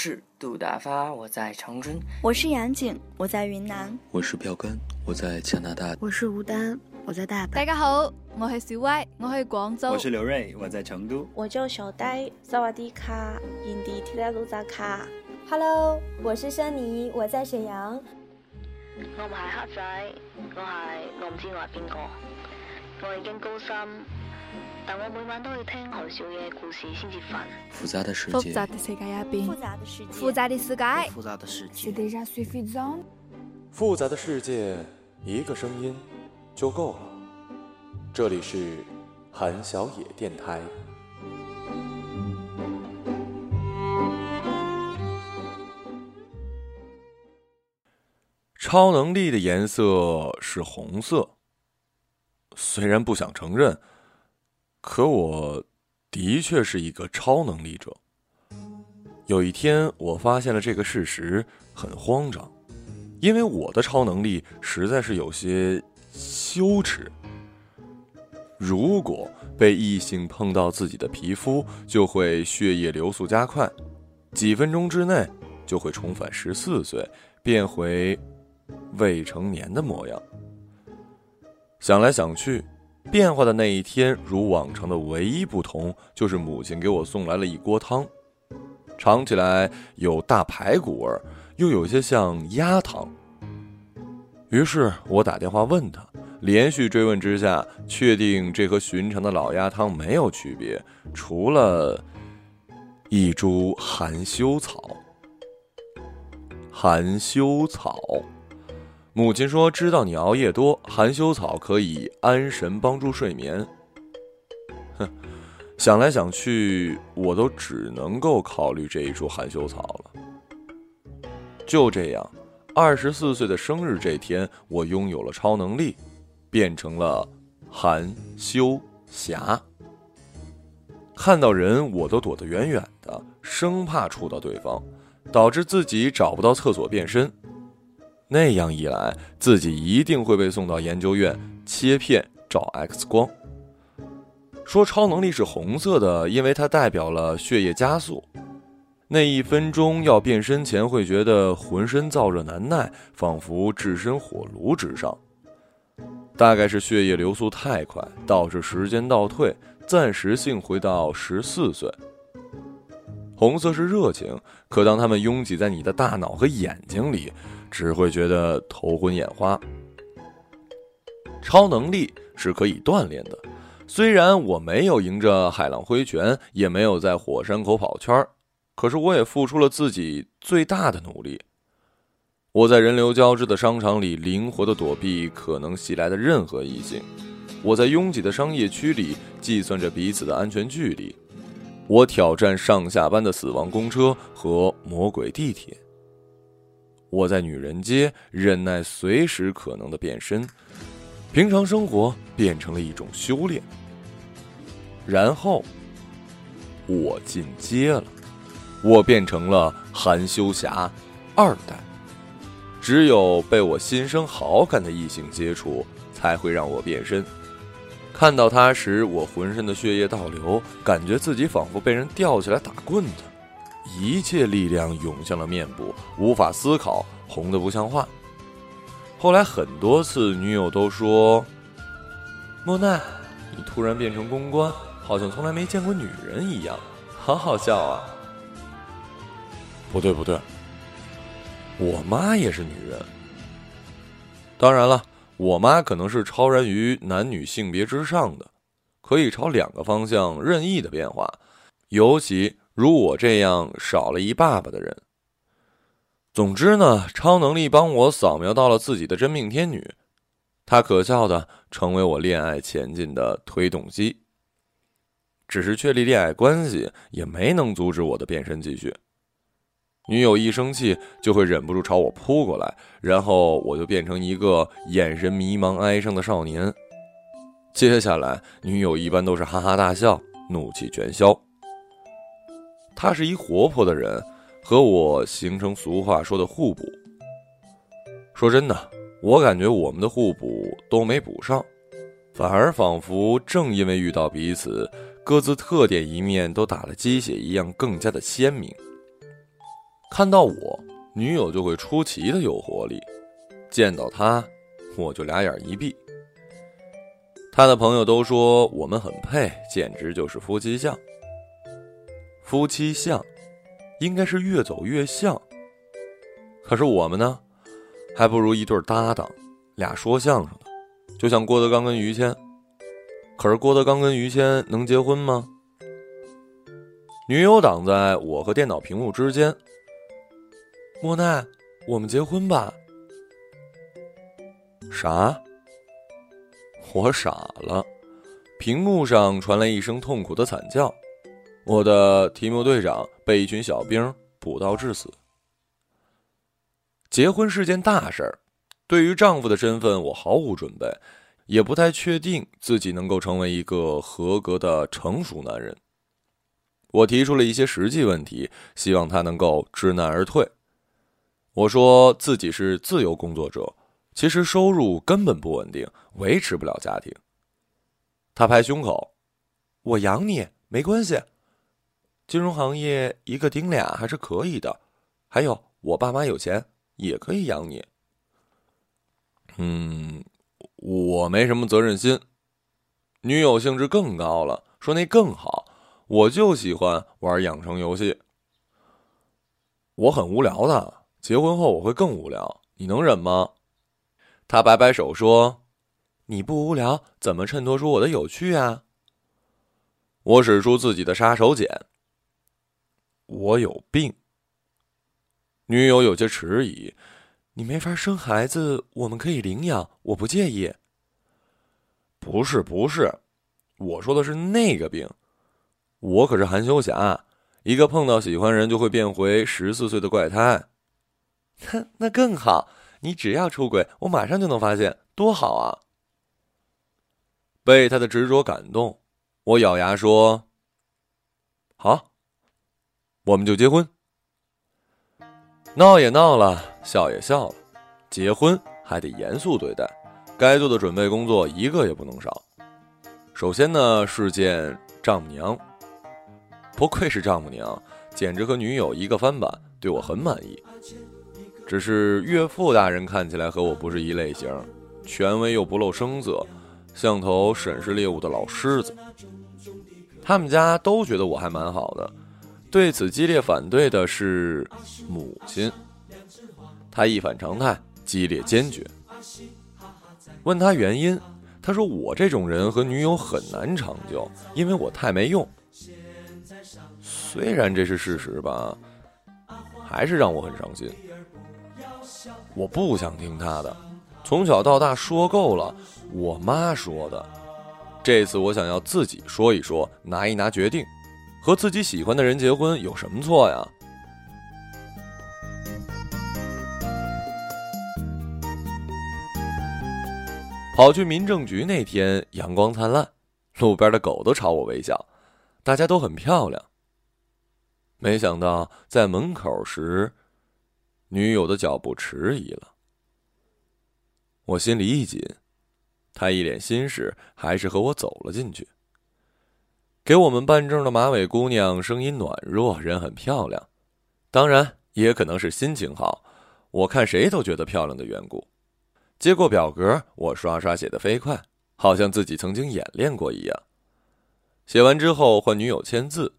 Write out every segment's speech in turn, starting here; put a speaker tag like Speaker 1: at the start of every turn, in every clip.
Speaker 1: 是杜大发，我在长春；
Speaker 2: 我是杨景，我在云南；
Speaker 3: 我是票根，我在加拿大；
Speaker 4: 我是吴丹，我在大阪。
Speaker 5: 大家好，我是小歪，我喺广州；
Speaker 6: 我是刘瑞，我在成都；
Speaker 7: 我叫小呆，萨瓦迪卡，印地提拉鲁扎卡。
Speaker 8: Hello，我是珊妮，我在沈阳。
Speaker 9: 我唔系黑仔，我系我唔知我系边个，我已经高三。但我每晚都要听韩少爷故事先至瞓。
Speaker 3: 复杂的世
Speaker 5: 界，
Speaker 3: 复
Speaker 5: 杂的世界入边，
Speaker 2: 复杂的世界，
Speaker 5: 复杂的世界，
Speaker 4: 复杂的世界。
Speaker 10: 复杂的世界，一个声音就够了。这里是韩小野电台。超能力的颜色是红色，虽然不想承认。可我的确是一个超能力者。有一天，我发现了这个事实，很慌张，因为我的超能力实在是有些羞耻。如果被异性碰到自己的皮肤，就会血液流速加快，几分钟之内就会重返十四岁，变回未成年的模样。想来想去。变化的那一天，如往常的唯一不同，就是母亲给我送来了一锅汤，尝起来有大排骨味，又有些像鸭汤。于是我打电话问他，连续追问之下，确定这和寻常的老鸭汤没有区别，除了一株含羞草。含羞草。母亲说：“知道你熬夜多，含羞草可以安神，帮助睡眠。”哼，想来想去，我都只能够考虑这一株含羞草了。就这样，二十四岁的生日这天，我拥有了超能力，变成了含羞侠。看到人，我都躲得远远的，生怕触到对方，导致自己找不到厕所变身。那样一来，自己一定会被送到研究院切片照 X 光。说超能力是红色的，因为它代表了血液加速。那一分钟要变身前，会觉得浑身燥热难耐，仿佛置身火炉之上。大概是血液流速太快，导致时间倒退，暂时性回到十四岁。红色是热情，可当它们拥挤在你的大脑和眼睛里。只会觉得头昏眼花。超能力是可以锻炼的，虽然我没有迎着海浪挥拳，也没有在火山口跑圈儿，可是我也付出了自己最大的努力。我在人流交织的商场里灵活的躲避可能袭来的任何异性，我在拥挤的商业区里计算着彼此的安全距离，我挑战上下班的死亡公车和魔鬼地铁。我在女人街忍耐随时可能的变身，平常生活变成了一种修炼。然后，我进阶了，我变成了含羞侠二代。只有被我心生好感的异性接触，才会让我变身。看到他时，我浑身的血液倒流，感觉自己仿佛被人吊起来打棍子。一切力量涌向了面部，无法思考，红的不像话。后来很多次，女友都说：“莫奈，你突然变成公关，好像从来没见过女人一样，好好笑啊！”不对不对，我妈也是女人。当然了，我妈可能是超然于男女性别之上的，可以朝两个方向任意的变化，尤其。如我这样少了一爸爸的人。总之呢，超能力帮我扫描到了自己的真命天女，她可笑的成为我恋爱前进的推动机。只是确立恋爱关系也没能阻止我的变身继续。女友一生气就会忍不住朝我扑过来，然后我就变成一个眼神迷茫哀伤的少年。接下来，女友一般都是哈哈大笑，怒气全消。他是一活泼的人，和我形成俗话说的互补。说真的，我感觉我们的互补都没补上，反而仿佛正因为遇到彼此，各自特点一面都打了鸡血一样，更加的鲜明。看到我，女友就会出奇的有活力；见到他，我就俩眼一闭。他的朋友都说我们很配，简直就是夫妻相。夫妻相，应该是越走越像。可是我们呢，还不如一对搭档，俩说相声的，就像郭德纲跟于谦。可是郭德纲跟于谦能结婚吗？女友挡在我和电脑屏幕之间。莫奈，我们结婚吧。啥？我傻了。屏幕上传来一声痛苦的惨叫。我的提莫队长被一群小兵捕到致死。结婚是件大事儿，对于丈夫的身份，我毫无准备，也不太确定自己能够成为一个合格的成熟男人。我提出了一些实际问题，希望他能够知难而退。我说自己是自由工作者，其实收入根本不稳定，维持不了家庭。他拍胸口：“我养你，没关系。”金融行业一个顶俩还是可以的，还有我爸妈有钱也可以养你。嗯，我没什么责任心。女友兴致更高了，说那更好，我就喜欢玩养成游戏。我很无聊的，结婚后我会更无聊，你能忍吗？他摆摆手说：“你不无聊，怎么衬托出我的有趣啊？”我使出自己的杀手锏。我有病。女友有些迟疑：“你没法生孩子，我们可以领养，我不介意。”不是不是，我说的是那个病。我可是含羞霞，一个碰到喜欢人就会变回十四岁的怪胎。哼，那更好，你只要出轨，我马上就能发现，多好啊！被他的执着感动，我咬牙说：“好。”我们就结婚，闹也闹了，笑也笑了，结婚还得严肃对待，该做的准备工作一个也不能少。首先呢是见丈母娘，不愧是丈母娘，简直和女友一个翻版，对我很满意。只是岳父大人看起来和我不是一类型，权威又不露声色，像头审视猎物的老狮子。他们家都觉得我还蛮好的。对此激烈反对的是母亲，她一反常态，激烈坚决。问他原因，他说我这种人和女友很难长久，因为我太没用。虽然这是事实吧，还是让我很伤心。我不想听他的，从小到大说够了，我妈说的。这次我想要自己说一说，拿一拿决定。和自己喜欢的人结婚有什么错呀？跑去民政局那天，阳光灿烂，路边的狗都朝我微笑，大家都很漂亮。没想到在门口时，女友的脚步迟疑了，我心里一紧，她一脸心事，还是和我走了进去。给我们办证的马尾姑娘声音暖弱，人很漂亮，当然也可能是心情好，我看谁都觉得漂亮的缘故。接过表格，我刷刷写的飞快，好像自己曾经演练过一样。写完之后换女友签字。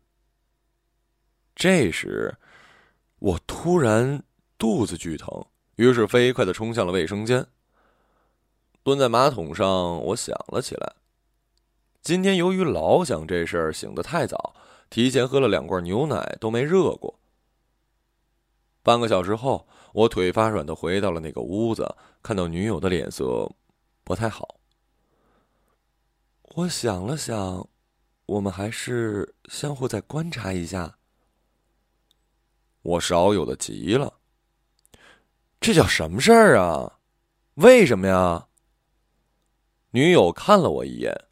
Speaker 10: 这时，我突然肚子巨疼，于是飞快的冲向了卫生间。蹲在马桶上，我想了起来。今天由于老想这事儿，醒得太早，提前喝了两罐牛奶都没热过。半个小时后，我腿发软的回到了那个屋子，看到女友的脸色不太好。我想了想，我们还是相互再观察一下。我少有的急了，这叫什么事儿啊？为什么呀？女友看了我一眼。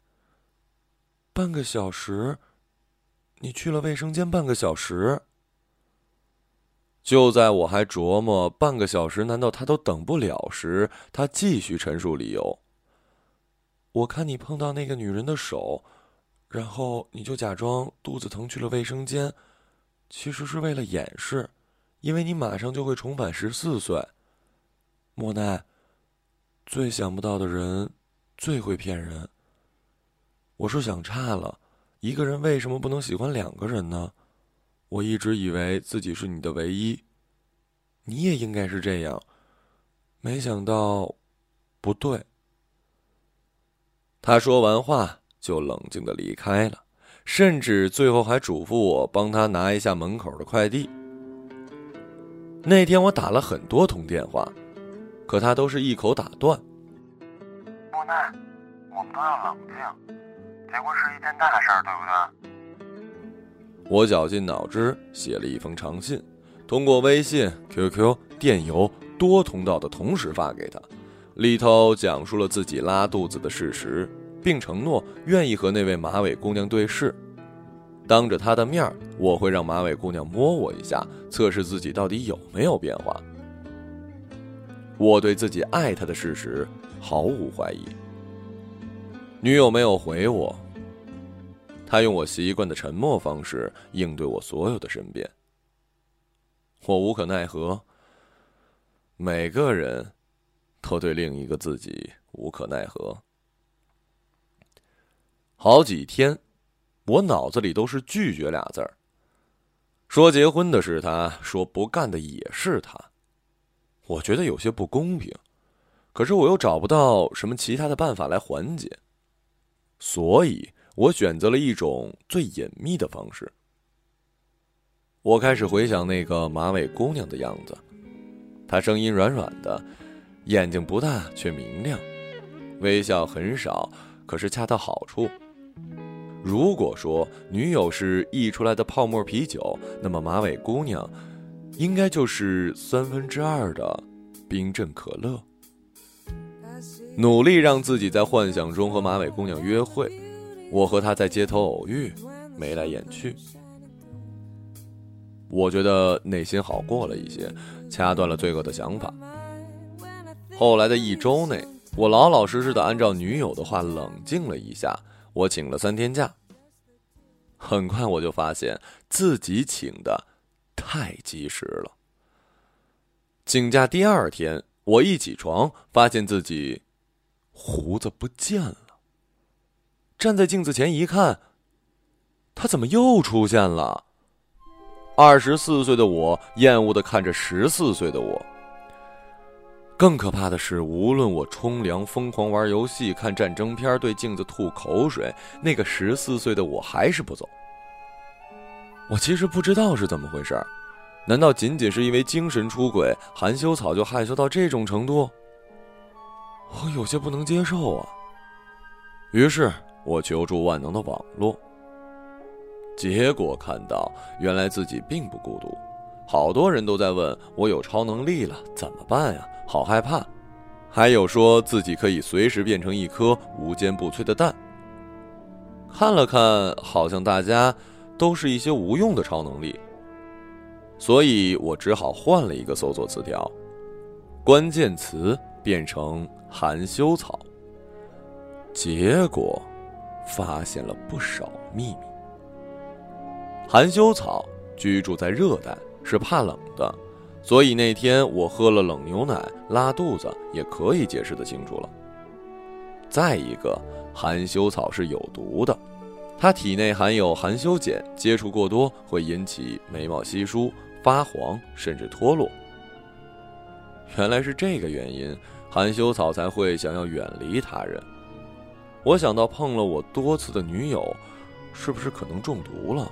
Speaker 10: 半个小时，你去了卫生间半个小时。就在我还琢磨半个小时难道他都等不了时，他继续陈述理由。我看你碰到那个女人的手，然后你就假装肚子疼去了卫生间，其实是为了掩饰，因为你马上就会重返十四岁。莫奈，最想不到的人，最会骗人。我是想差了，一个人为什么不能喜欢两个人呢？我一直以为自己是你的唯一，你也应该是这样，没想到，不对。他说完话就冷静的离开了，甚至最后还嘱咐我帮他拿一下门口的快递。那天我打了很多通电话。可他都是一口打断。
Speaker 6: 莫奈，我们都要冷静，结婚是一件大事儿，对不
Speaker 10: 对？我绞尽脑汁写了一封长信，通过微信、QQ、电邮多通道的同时发给他，里头讲述了自己拉肚子的事实，并承诺愿意和那位马尾姑娘对视。当着她的面儿我会让马尾姑娘摸我一下，测试自己到底有没有变化。我对自己爱他的事实毫无怀疑。女友没有回我，她用我习惯的沉默方式应对我所有的申辩。我无可奈何。每个人都对另一个自己无可奈何。好几天，我脑子里都是拒绝俩字儿。说结婚的是他，说不干的也是他。我觉得有些不公平，可是我又找不到什么其他的办法来缓解，所以我选择了一种最隐秘的方式。我开始回想那个马尾姑娘的样子，她声音软软的，眼睛不大却明亮，微笑很少，可是恰到好处。如果说女友是溢出来的泡沫啤酒，那么马尾姑娘。应该就是三分之二的冰镇可乐。努力让自己在幻想中和马尾姑娘约会，我和她在街头偶遇，眉来眼去。我觉得内心好过了一些，掐断了罪恶的想法。后来的一周内，我老老实实的按照女友的话冷静了一下，我请了三天假。很快我就发现自己请的。太及时了。请假第二天，我一起床，发现自己胡子不见了。站在镜子前一看，他怎么又出现了？二十四岁的我厌恶的看着十四岁的我。更可怕的是，无论我冲凉、疯狂玩游戏、看战争片、对镜子吐口水，那个十四岁的我还是不走。我其实不知道是怎么回事儿，难道仅仅是因为精神出轨，含羞草就害羞到这种程度？我有些不能接受啊。于是我求助万能的网络，结果看到原来自己并不孤独，好多人都在问我有超能力了怎么办呀？好害怕，还有说自己可以随时变成一颗无坚不摧的蛋。看了看，好像大家。都是一些无用的超能力，所以我只好换了一个搜索词条，关键词变成含羞草。结果发现了不少秘密。含羞草居住在热带，是怕冷的，所以那天我喝了冷牛奶拉肚子也可以解释的清楚了。再一个，含羞草是有毒的。它体内含有含羞碱，接触过多会引起眉毛稀疏、发黄，甚至脱落。原来是这个原因，含羞草才会想要远离他人。我想到碰了我多次的女友，是不是可能中毒了？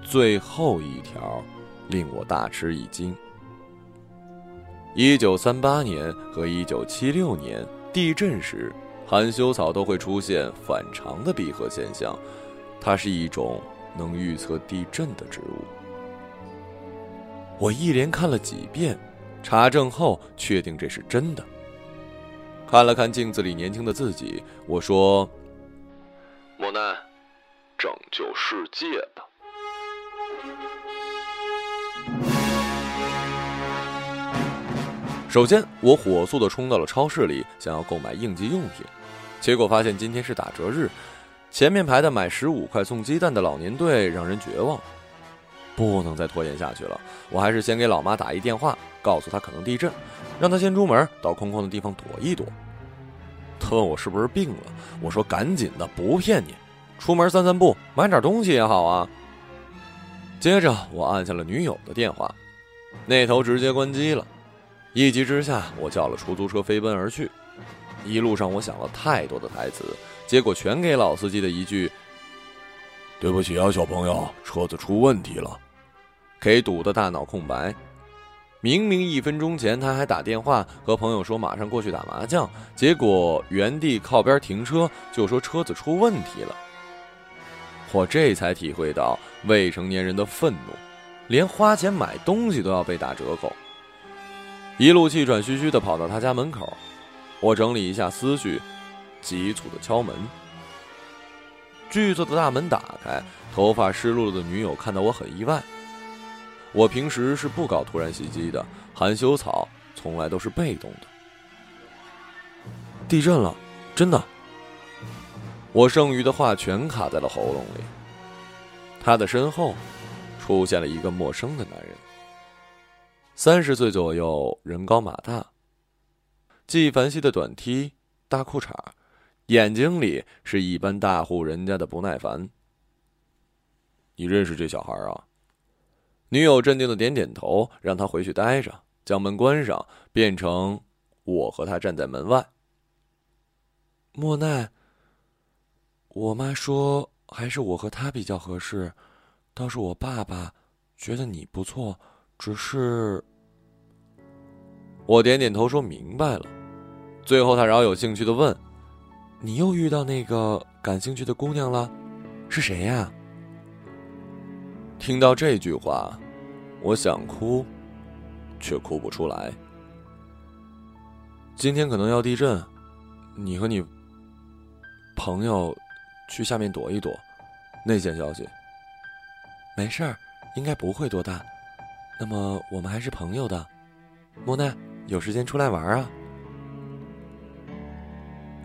Speaker 10: 最后一条令我大吃一惊：一九三八年和一九七六年地震时。含羞草都会出现反常的闭合现象，它是一种能预测地震的植物。我一连看了几遍，查证后确定这是真的。看了看镜子里年轻的自己，我说：“
Speaker 3: 莫奈，拯救世界吧。”
Speaker 10: 首先，我火速的冲到了超市里，想要购买应急用品。结果发现今天是打折日，前面排的买十五块送鸡蛋的老年队让人绝望。不能再拖延下去了，我还是先给老妈打一电话，告诉她可能地震，让她先出门到空旷的地方躲一躲。她问我是不是病了，我说赶紧的，不骗你，出门散散步，买点东西也好啊。接着我按下了女友的电话，那头直接关机了。一急之下，我叫了出租车飞奔而去。一路上我想了太多的台词，结果全给老司机的一句：“对不起啊，小朋友，车子出问题了。”给堵得大脑空白。明明一分钟前他还打电话和朋友说马上过去打麻将，结果原地靠边停车就说车子出问题了。我这才体会到未成年人的愤怒，连花钱买东西都要被打折扣。一路气喘吁吁地跑到他家门口，我整理一下思绪，急促地敲门。巨作的大门打开，头发湿漉漉的女友看到我很意外。我平时是不搞突然袭击的，含羞草从来都是被动的。地震了，真的。我剩余的话全卡在了喉咙里。他的身后，出现了一个陌生的男人。三十岁左右，人高马大，纪梵希的短 T、大裤衩，眼睛里是一般大户人家的不耐烦。你认识这小孩啊？女友镇定的点点头，让他回去待着，将门关上，变成我和他站在门外。莫奈，我妈说还是我和他比较合适，倒是我爸爸觉得你不错。只是，我点点头说明白了。最后，他饶有兴趣的问：“你又遇到那个感兴趣的姑娘了？是谁呀？”听到这句话，我想哭，却哭不出来。今天可能要地震，你和你朋友去下面躲一躲。内线消息。没事儿，应该不会多大。那么我们还是朋友的，莫奈，有时间出来玩啊！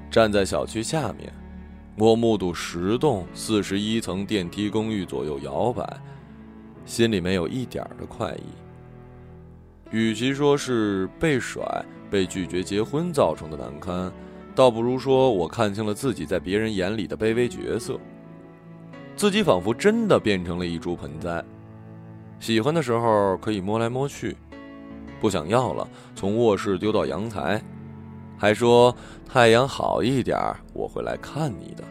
Speaker 10: 站在小区下面，我目睹十栋四十一层电梯公寓左右摇摆，心里没有一点的快意。与其说是被甩、被拒绝结婚造成的难堪，倒不如说我看清了自己在别人眼里的卑微角色，自己仿佛真的变成了一株盆栽。喜欢的时候可以摸来摸去，不想要了，从卧室丢到阳台，还说太阳好一点我会来看你的。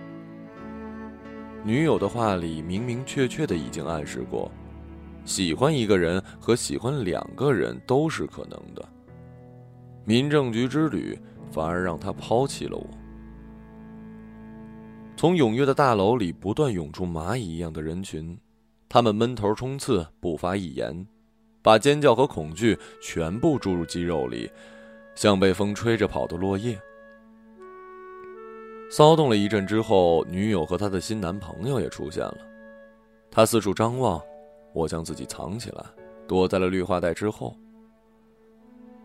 Speaker 10: 女友的话里明明确确的已经暗示过，喜欢一个人和喜欢两个人都是可能的。民政局之旅反而让他抛弃了我。从踊跃的大楼里不断涌出蚂蚁一样的人群。他们闷头冲刺，不发一言，把尖叫和恐惧全部注入肌肉里，像被风吹着跑的落叶。骚动了一阵之后，女友和她的新男朋友也出现了。他四处张望，我将自己藏起来，躲在了绿化带之后。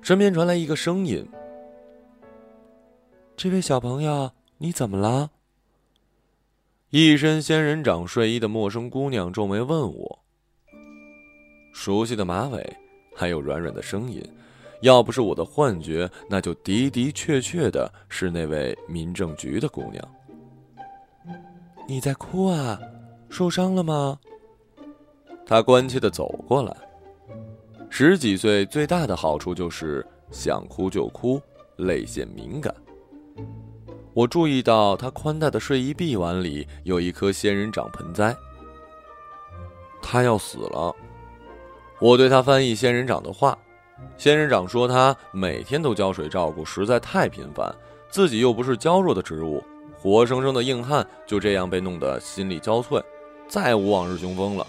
Speaker 10: 身边传来一个声音：“这位小朋友，你怎么了？”一身仙人掌睡衣的陌生姑娘皱眉问我：“熟悉的马尾，还有软软的声音，要不是我的幻觉，那就的的确确的是那位民政局的姑娘。”你在哭啊？受伤了吗？她关切的走过来。十几岁最大的好处就是想哭就哭，泪腺敏感。我注意到他宽大的睡衣臂弯里有一颗仙人掌盆栽。他要死了。我对他翻译仙人掌的话。仙人掌说他每天都浇水照顾，实在太频繁，自己又不是娇弱的植物，活生生的硬汉，就这样被弄得心力交瘁，再无往日雄风了。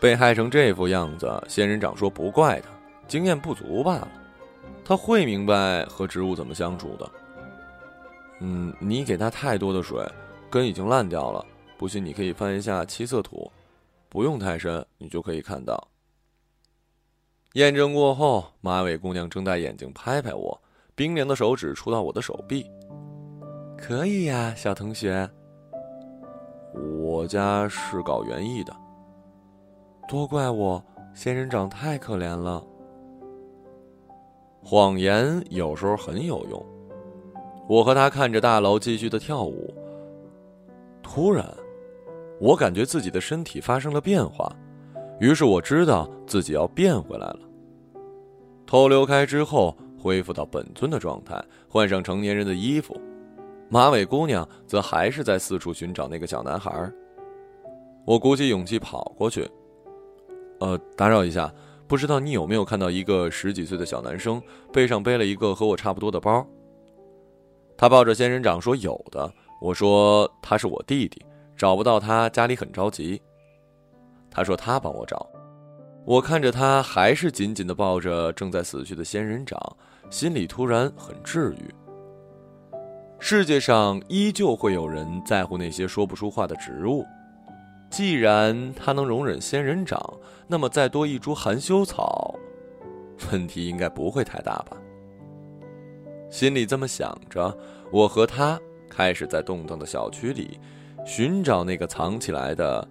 Speaker 10: 被害成这副样子，仙人掌说不怪他，经验不足罢了。他会明白和植物怎么相处的。嗯，你给他太多的水，根已经烂掉了。不信你可以翻一下七色土，不用太深，你就可以看到。验证过后，马尾姑娘睁大眼睛拍拍我，冰凉的手指触到我的手臂。可以呀，小同学。我家是搞园艺的。都怪我，仙人掌太可怜了。谎言有时候很有用。我和他看着大楼继续的跳舞，突然，我感觉自己的身体发生了变化，于是我知道自己要变回来了。头流开之后，恢复到本尊的状态，换上成年人的衣服。马尾姑娘则还是在四处寻找那个小男孩。我鼓起勇气跑过去，呃，打扰一下，不知道你有没有看到一个十几岁的小男生，背上背了一个和我差不多的包。他抱着仙人掌说：“有的。”我说：“他是我弟弟，找不到他，家里很着急。”他说：“他帮我找。”我看着他还是紧紧的抱着正在死去的仙人掌，心里突然很治愈。世界上依旧会有人在乎那些说不出话的植物，既然他能容忍仙人掌，那么再多一株含羞草，问题应该不会太大吧。心里这么想着，我和他开始在动荡的小区里寻找那个藏起来的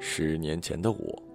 Speaker 10: 十年前的我。